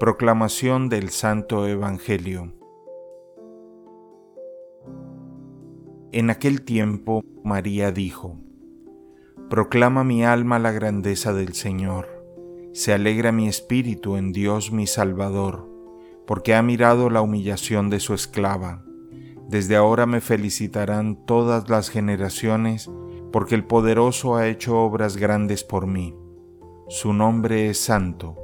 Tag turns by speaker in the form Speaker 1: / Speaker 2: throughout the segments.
Speaker 1: Proclamación del Santo Evangelio En aquel tiempo María dijo, Proclama mi alma la grandeza del Señor, se alegra mi espíritu en Dios mi Salvador, porque ha mirado la humillación de su esclava. Desde ahora me felicitarán todas las generaciones, porque el poderoso ha hecho obras grandes por mí. Su nombre es santo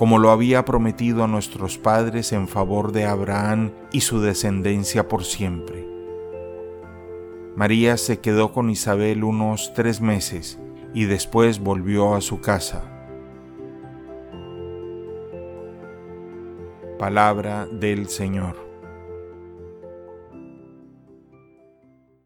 Speaker 1: como lo había prometido a nuestros padres en favor de Abraham y su descendencia por siempre. María se quedó con Isabel unos tres meses y después volvió a su casa. Palabra del Señor.